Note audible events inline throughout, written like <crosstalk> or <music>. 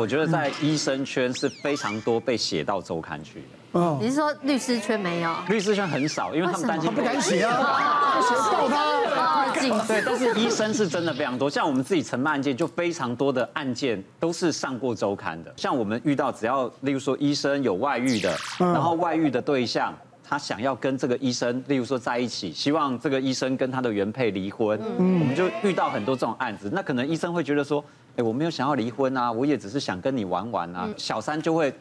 我觉得在医生圈是非常多被写到周刊去的。哦，你是说律师圈没有？律师圈很少，因为他们担心不敢写啊，写告他。对，但是医生是真的非常多，像我们自己承办案件，就非常多的案件都是上过周刊的。像我们遇到只要，例如说医生有外遇的，然后外遇的对象他想要跟这个医生，例如说在一起，希望这个医生跟他的原配离婚，我们就遇到很多这种案子。那可能医生会觉得说。哎，我没有想要离婚啊，我也只是想跟你玩玩啊。小三就会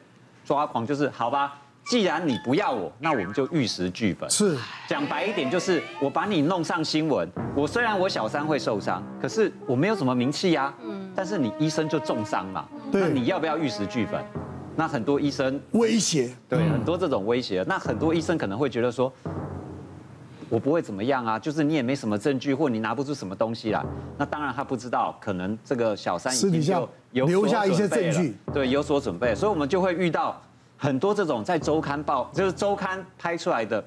抓狂，就是好吧，既然你不要我，那我们就玉石俱焚。是，讲白一点就是，我把你弄上新闻，我虽然我小三会受伤，可是我没有什么名气呀。嗯。但是你医生就重伤嘛，那你要不要玉石俱焚？那很多医生威胁，对，很多这种威胁。那很多医生可能会觉得说。我不会怎么样啊，就是你也没什么证据，或你拿不出什么东西来。那当然他不知道，可能这个小三已经就有留下一些证据，对，有所准备。所以我们就会遇到很多这种在周刊报，就是周刊拍出来的，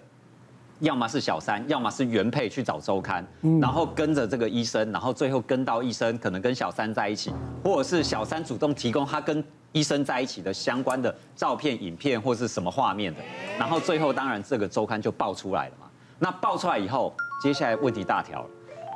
要么是小三，要么是原配去找周刊，然后跟着这个医生，然后最后跟到医生可能跟小三在一起，或者是小三主动提供他跟医生在一起的相关的照片、影片或是什么画面的，然后最后当然这个周刊就爆出来了嘛。那爆出来以后，接下来问题大条了。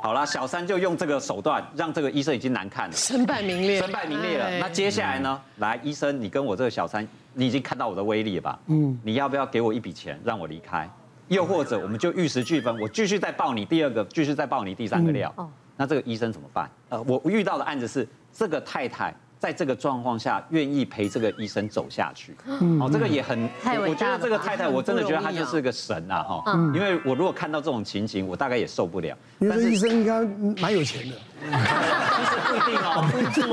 好啦，小三就用这个手段，让这个医生已经难看了，身败名裂，身败名裂了。那接下来呢？来，医生，你跟我这个小三，你已经看到我的威力了吧？嗯。你要不要给我一笔钱，让我离开？又或者，我们就玉石俱焚，我继续再爆你第二个，继续再爆你第三个料。哦。那这个医生怎么办？呃，我遇到的案子是这个太太。在这个状况下，愿意陪这个医生走下去，哦，这个也很，我觉得这个太太，我真的觉得她就是个神啊，哈，因为我如果看到这种情形，我大概也受不了。但是医生应该蛮有钱的，<laughs> 其实不一定哦，不一定，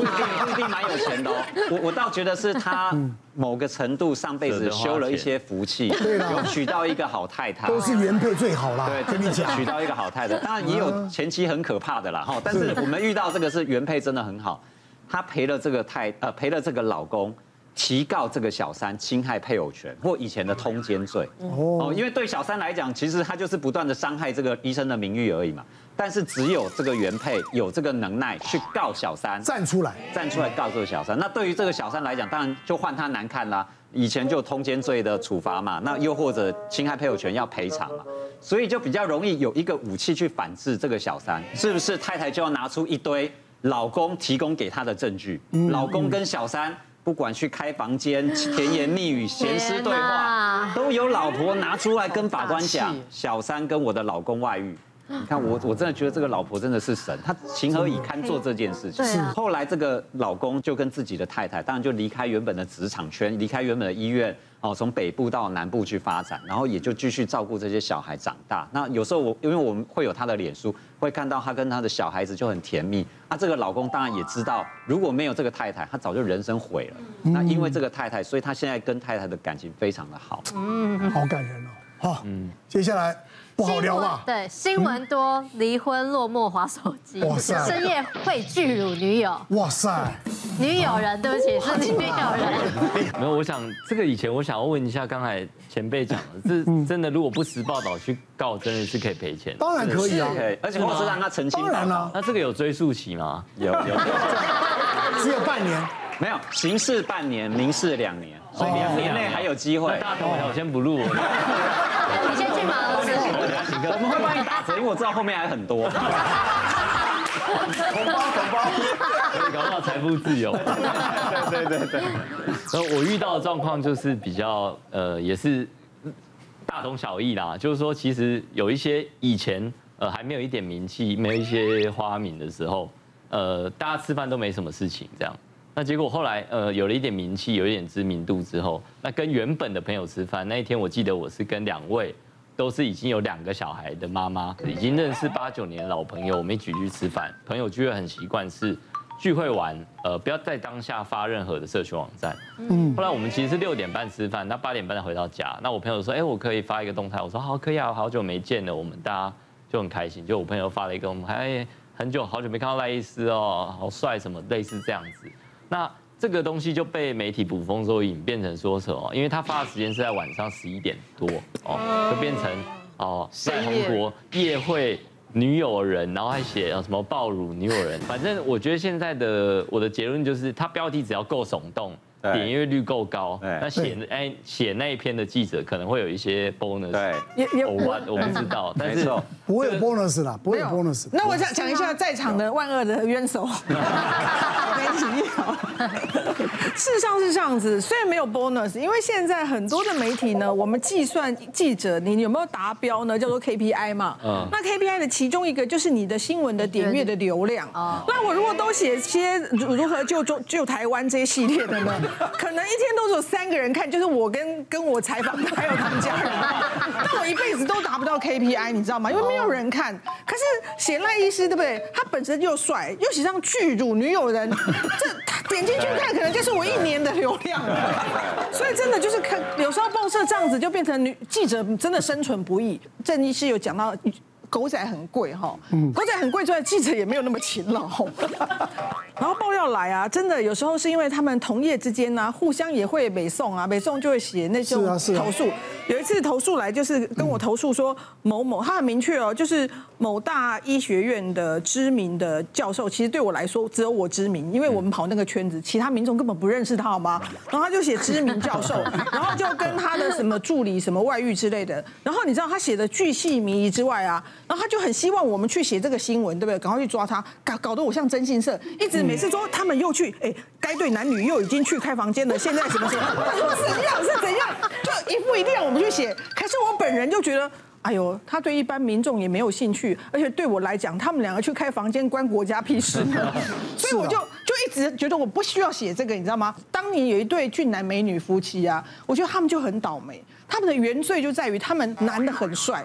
不一定蛮有钱的哦。我我倒觉得是他某个程度上辈子修了一些福气，有娶到一个好太太，都是原配最好啦。对，跟你讲，娶到一个好太太，当然也有前妻很可怕的啦，哈。但是。我们遇到这个是原配真的很好。她赔了这个太呃赔了这个老公，提告这个小三侵害配偶权或以前的通奸罪哦，因为对小三来讲，其实他就是不断的伤害这个医生的名誉而已嘛。但是只有这个原配有这个能耐去告小三，站出来站出来告这个小三。那对于这个小三来讲，当然就换他难看啦。以前就有通奸罪的处罚嘛，那又或者侵害配偶权要赔偿嘛，所以就比较容易有一个武器去反制这个小三，是不是？太太就要拿出一堆。老公提供给她的证据，老公跟小三不管去开房间、<gasps> 甜言蜜语、闲私对话，都有老婆拿出来跟法官讲，<laughs> 小三跟我的老公外遇。你看我，我真的觉得这个老婆真的是神，她情何以堪做这件事情。是。后来这个老公就跟自己的太太，当然就离开原本的职场圈，离开原本的医院，哦，从北部到南部去发展，然后也就继续照顾这些小孩长大。那有时候我，因为我们会有他的脸书，会看到他跟他的小孩子就很甜蜜。那这个老公当然也知道，如果没有这个太太，他早就人生毁了。那因为这个太太，所以他现在跟太太的感情非常的好。嗯，好感人哦。好，嗯，接下来。不好聊吧？对，新闻多，离婚落寞滑手机，哇塞，深夜会拒乳女友，哇塞，女友人，对不起，是女友人。<laughs> 没有，我想这个以前我想要问一下，刚才前辈讲的，这真的如果不实报道去告，真的是可以赔钱？当然可以啊，而且我是让他澄清。当然了，那这个有追溯期吗？有有，<laughs> 只有半年，没有，刑事半年，民事两年，所以两年内还有机会。大头我先不录。<laughs> 你先我们会帮你打折，因为我知道后面还很多。红包红包，搞到财富自由。对对对对。然后我遇到的状况就是比较呃，也是大同小异啦。就是说，其实有一些以前呃还没有一点名气，没有一些花名的时候，呃，大家吃饭都没什么事情这样。那结果后来呃有了一点名气，有一点知名度之后，那跟原本的朋友吃饭那一天，我记得我是跟两位。都是已经有两个小孩的妈妈，已经认识八九年的老朋友，我们一起去吃饭。朋友聚会很习惯是聚会完，呃，不要在当下发任何的社群网站。嗯。后来我们其实是六点半吃饭，那八点半才回到家。那我朋友说，哎，我可以发一个动态。我说好，可以啊，好久没见了，我们大家就很开心。就我朋友发了一个，我们还很久好久没看到赖医师哦，好帅什么类似这样子。那。这个东西就被媒体捕风捉影，变成说什么？因为他发的时间是在晚上十一点多，哦，就变成哦，在韩国夜会女友人，然后还写什么暴乳女友人，反正我觉得现在的我的结论就是，他标题只要够耸动。点阅率够高，那写 <laughs> 哎写那一篇的记者可能会有一些 bonus，对，也也。我 <laughs> 我不知道，但是不会有 bonus 啦，不会有 bonus。那我想讲一下在场的万恶的冤手，<laughs> 事实上是这样子，虽然没有 bonus，因为现在很多的媒体呢，我们计算记者你有没有达标呢，叫做 KPI 嘛，嗯，那 KPI 的其中一个就是你的新闻的点阅的流量，那我如果都写些如何救中救台湾这些系列的呢？可能一天都只有三个人看，就是我跟跟我采访的，还有他们家人。但我一辈子都达不到 KPI，你知道吗？因为没有人看。可是写赖医师，对不对？他本身就帅，又写上巨乳女友人，这他点进去看，可能就是我一年的流量。<laughs> 所以真的就是看，有时候报社这样子就变成女记者真的生存不易。郑医师有讲到。狗仔很贵哈，狗仔很贵之外，记者也没有那么勤劳。然后爆料来啊，真的有时候是因为他们同业之间呢，互相也会北送啊，北送就会写那种投诉。有一次投诉来就是跟我投诉说某某，他很明确哦，就是某大医学院的知名的教授，其实对我来说只有我知名，因为我们跑那个圈子，其他民众根本不认识他，好吗？然后他就写知名教授，然后就跟他的什么助理什么外遇之类的，然后你知道他写的巨细靡遗之外啊。然后他就很希望我们去写这个新闻，对不对？赶快去抓他，搞搞得我像征信社，一直每次说他们又去，哎，该对男女又已经去开房间了，现在什么什么，是 <laughs> 怎样是怎样，就一副一定要我们去写。可是我本人就觉得，哎呦，他对一般民众也没有兴趣，而且对我来讲，他们两个去开房间关国家屁事。<laughs> 所以我就就一直觉得我不需要写这个，你知道吗？当年有一对俊男美女夫妻啊，我觉得他们就很倒霉，他们的原罪就在于他们男的很帅，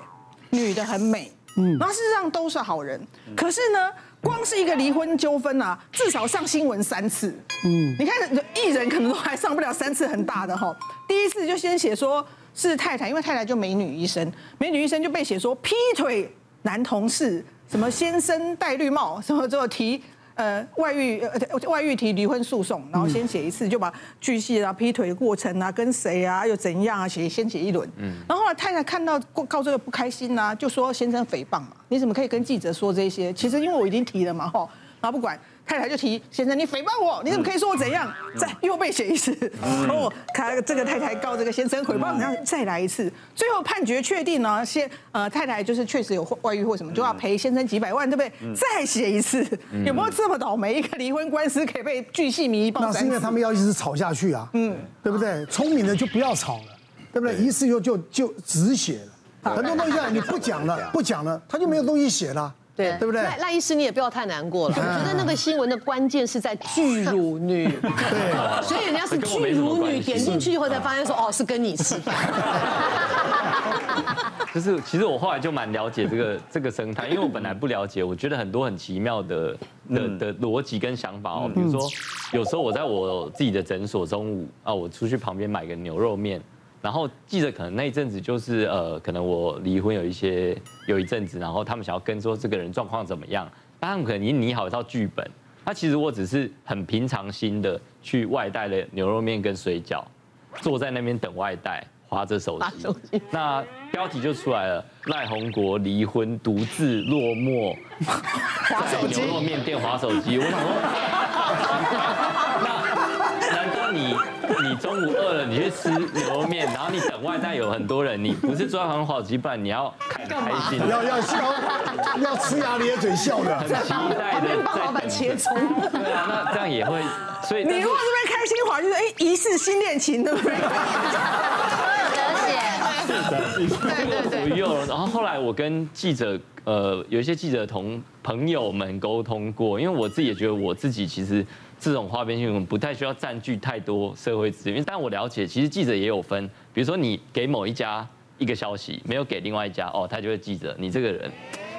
女的很美。嗯，那事实上都是好人，可是呢，光是一个离婚纠纷啊，至少上新闻三次。嗯，你看艺人可能都还上不了三次，很大的哈。第一次就先写说是太太，因为太太就美女医生，美女医生就被写说劈腿男同事，什么先生戴绿帽，什么之后提。呃，外遇呃，外遇提离婚诉讼，然后先写一次，就把巨细啊、劈腿的过程啊、跟谁啊、又怎样啊，写先写一轮。嗯，然后后来太太看到告这个不开心啊，就说先生诽谤嘛，你怎么可以跟记者说这些？其实因为我已经提了嘛，吼，然后不管。太太就提先生，你诽谤我，你怎么可以说我怎样？再又被写一次，哦，他这个太太告这个先生诽谤，然后再来一次，最后判决确定呢，先呃太太就是确实有外遇或什么，就要赔先生几百万，对不对？再写一次，有没有这么倒霉？一个离婚官司可以被巨细靡遗报？那是因为他们要一直吵下去啊，嗯，对不对？聪明的就不要吵了，对不对？一次就就就只写了，很多东西啊你不讲了，不讲了，他就没有东西写了。对，对不对？赖赖医师，你也不要太难过了。我觉得那个新闻的关键是在巨乳女，对，所以人家是巨乳女，点进去以后才发现说，哦，是跟你吃饭。<laughs> 就是，其实我后来就蛮了解这个这个生态，因为我本来不了解，我觉得很多很奇妙的的的逻辑跟想法哦，比如说，有时候我在我自己的诊所中午啊，我出去旁边买个牛肉面。然后记者可能那一阵子就是呃，可能我离婚有一些有一阵子，然后他们想要跟说这个人状况怎么样，但他们可能已经拟好一套剧本。那其实我只是很平常心的去外带了牛肉面跟水饺，坐在那边等外带，划着手机。那标题就出来了：赖鸿国离婚独自落寞，在牛肉面店划手机。我想说，<laughs> 那难道你？你中午饿了，你去吃牛肉面，然后你等外带有很多人，你不是抓很好几板，你要开开心，要要笑，要呲牙咧嘴笑的，很期待的帮老板切葱。对啊，那这样也会，所以你如果这边开心的话，就是哎，疑似新恋情，对不对？对对对，左右。然后后来我跟记者，呃，有一些记者同朋友们沟通过，因为我自己也觉得我自己其实。这种花边新闻不太需要占据太多社会资源，但我了解，其实记者也有分，比如说你给某一家一个消息，没有给另外一家，哦，他就会记者你这个人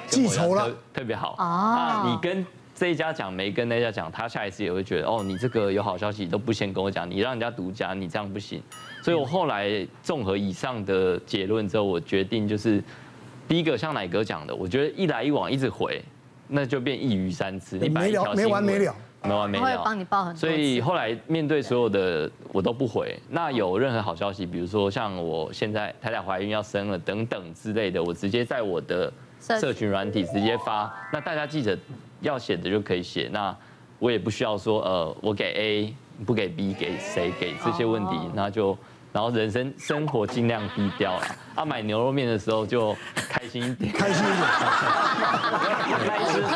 记仇了，特别好啊。你跟这一家讲，没跟那家讲，他下一次也会觉得，哦，你这个有好消息都不先跟我讲，你让人家独家，你这样不行。所以我后来综合以上的结论之后，我决定就是第一个像奶哥讲的，我觉得一来一往一直回，那就变一鱼三吃，你没了没完没了。没完没了。会帮你报很多。所以后来面对所有的我都不回。那有任何好消息，比如说像我现在太太怀孕要生了等等之类的，我直接在我的社群软体直接发。那大家记者要写的就可以写。那我也不需要说呃，我给 A 不给 B 给谁给这些问题，那就。然后人生生活尽量低调了，啊，买牛肉面的时候就开心一点，开心一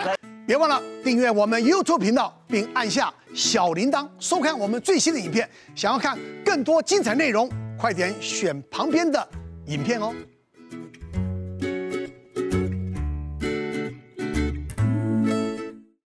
点。<laughs> 别忘了订阅我们 YouTube 频道，并按下小铃铛，收看我们最新的影片。想要看更多精彩内容，快点选旁边的影片哦。